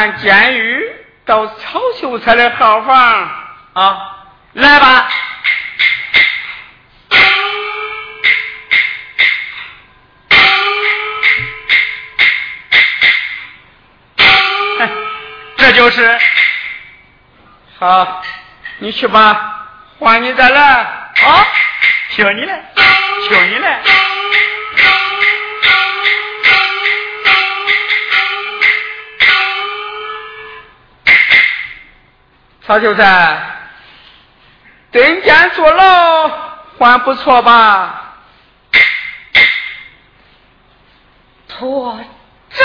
看监狱到曹秀才的号房啊，来吧。这就是。好，你去吧，换你再来。啊，听你的，听你了。曹秀才，蹲监坐牢还不错吧？托赵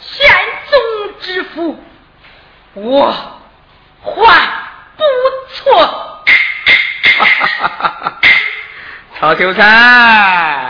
宪宗之福，我还不错。曹秀才。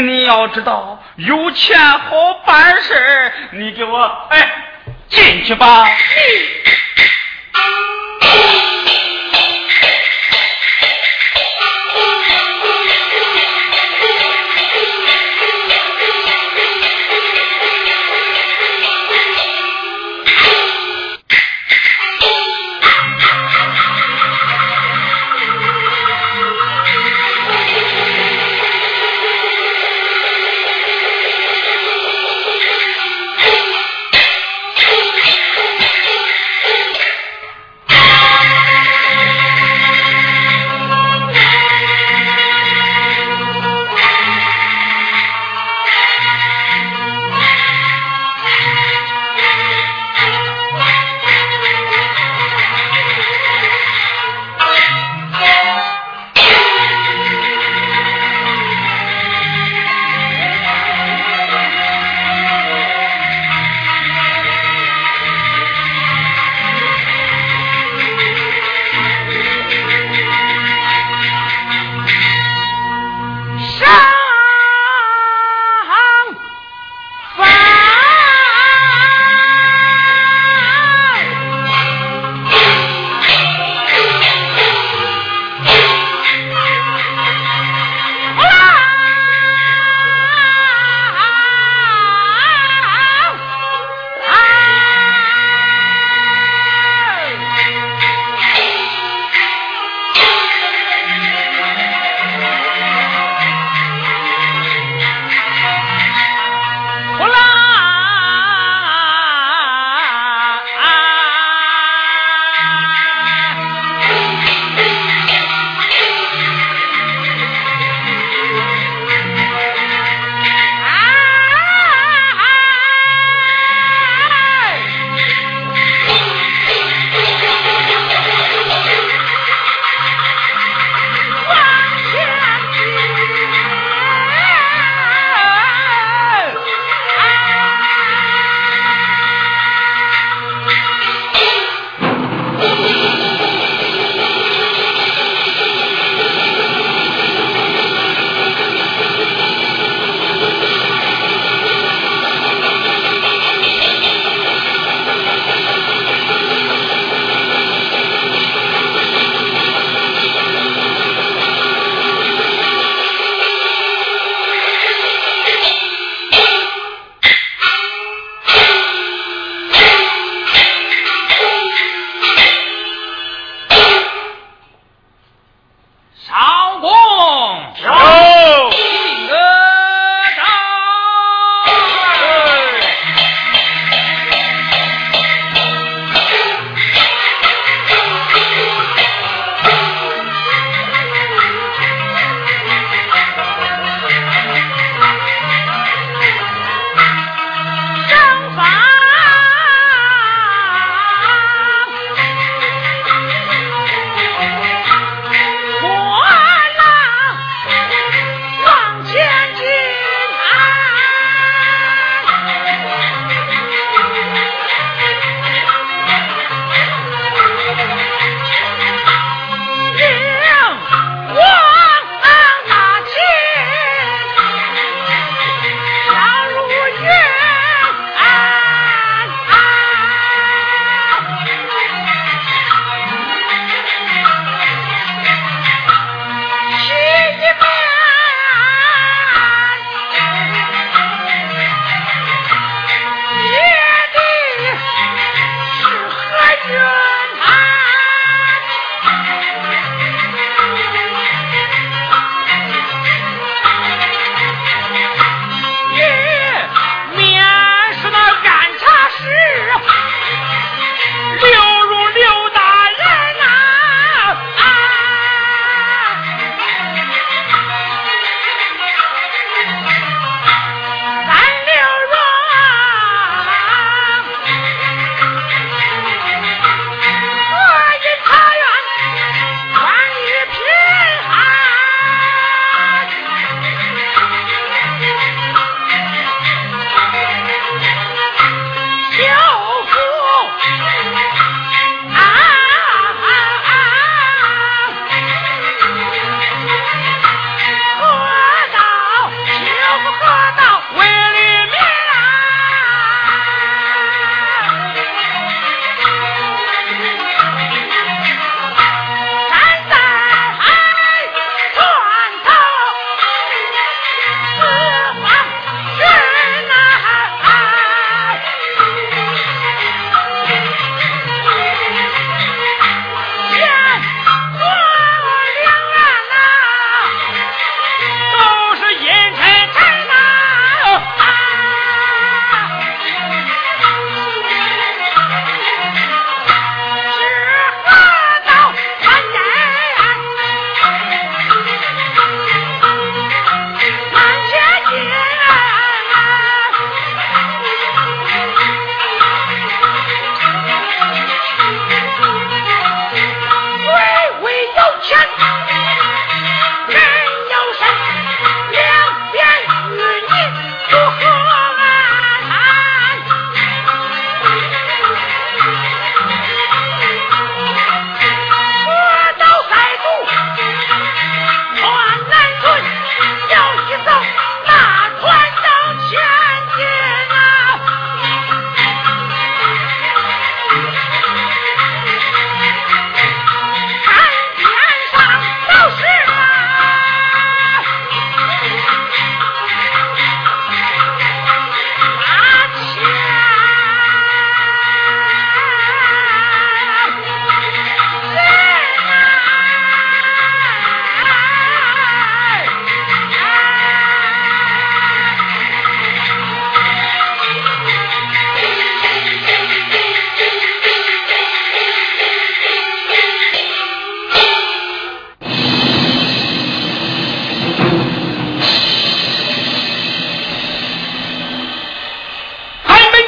你要知道，有钱好办事你给我哎进去吧。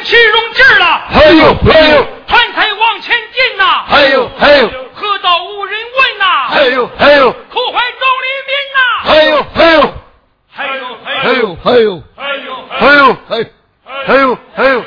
气用劲了！哎呦哎呦，团结往前进呐！哎呦哎呦，喝道无人问呐！哎呦哎呦，苦怀众黎民呐！哎呦哎呦，哎呦哎呦哎呦哎呦哎呦哎呦哎呦哎呦。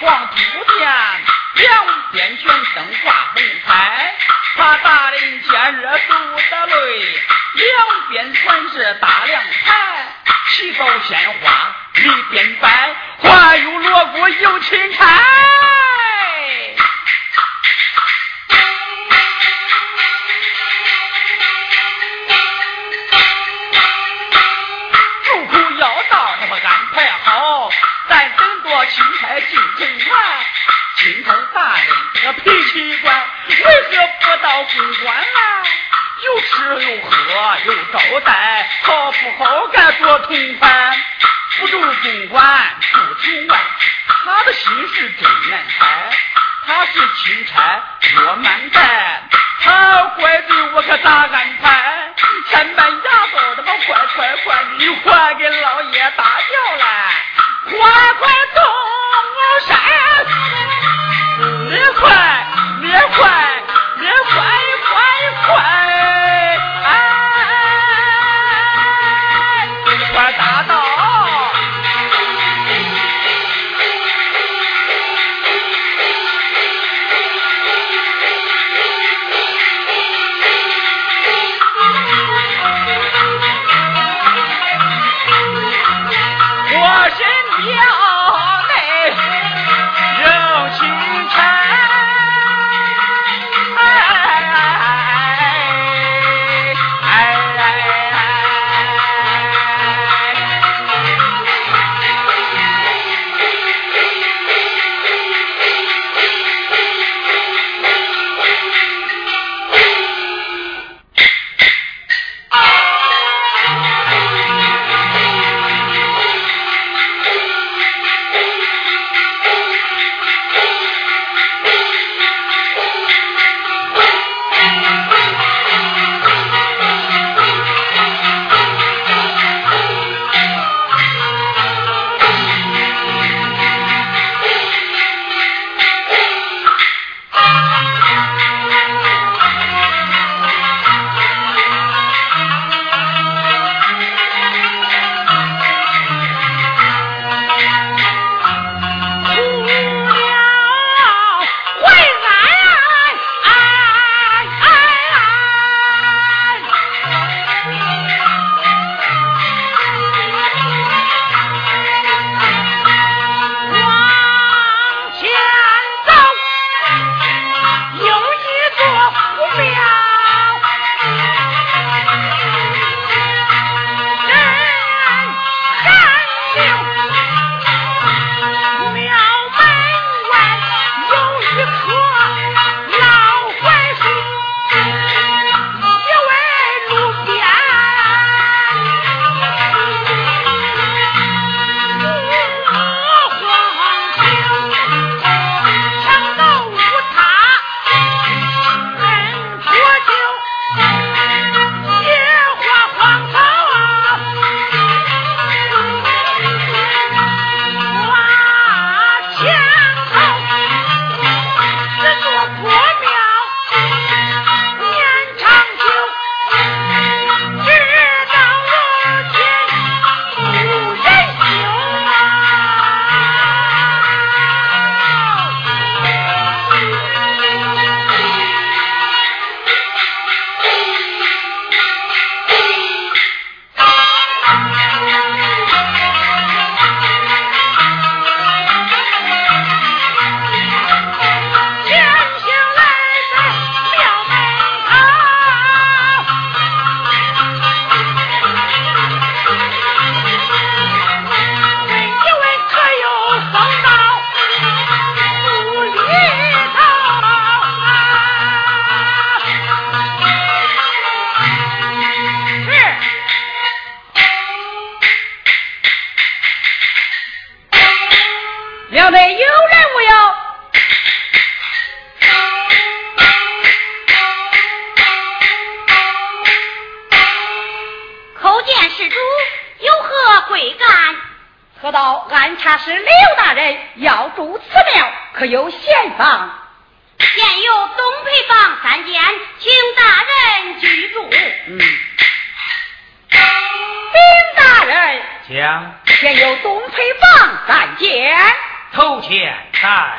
黄土见，两边全灯挂红彩。他大人见热肚得累，两边全是大凉台，旗宝鲜花里边摆。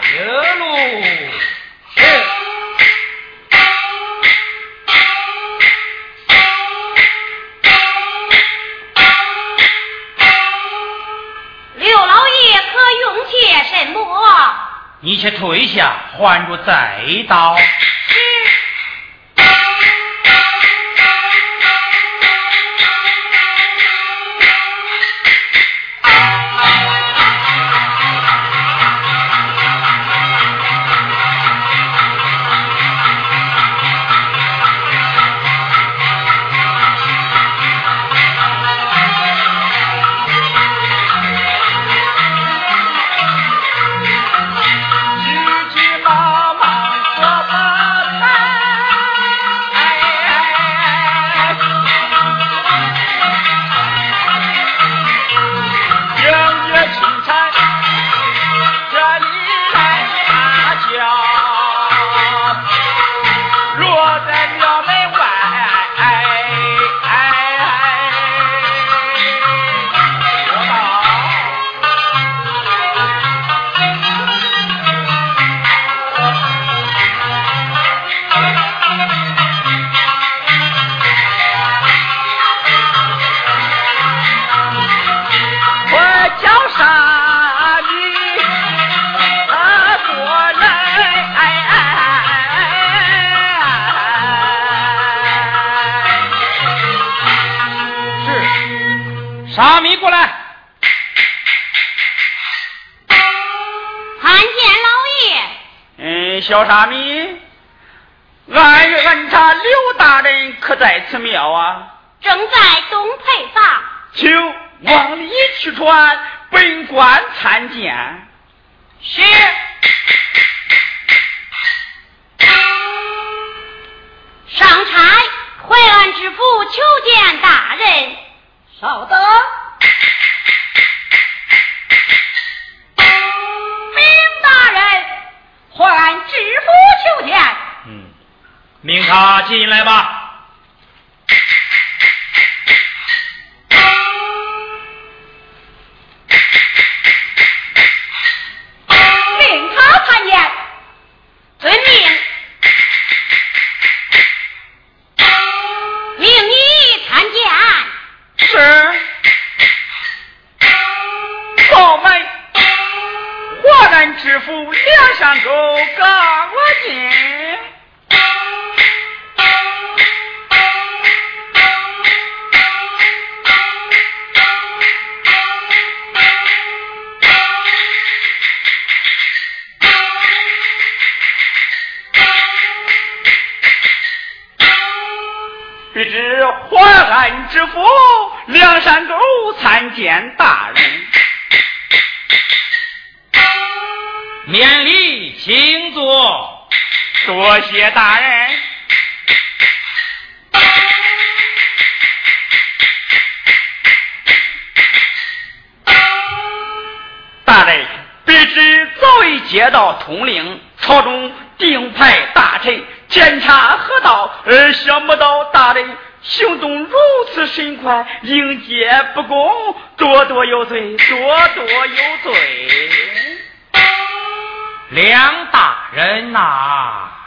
一路。刘老爷可用些什么？你且退下，还着再刀。嗯，小沙弥，俺与俺查刘大人可在此庙啊？正在东配房。请往里去传，本官参见。是。上差淮安知府求见大人。稍等。唤知府求见。嗯，命他进来吧。朝中定派大臣检查河道，而想不到大人。行动如此神快，应接不公，多多有罪，多多有罪。梁大人呐。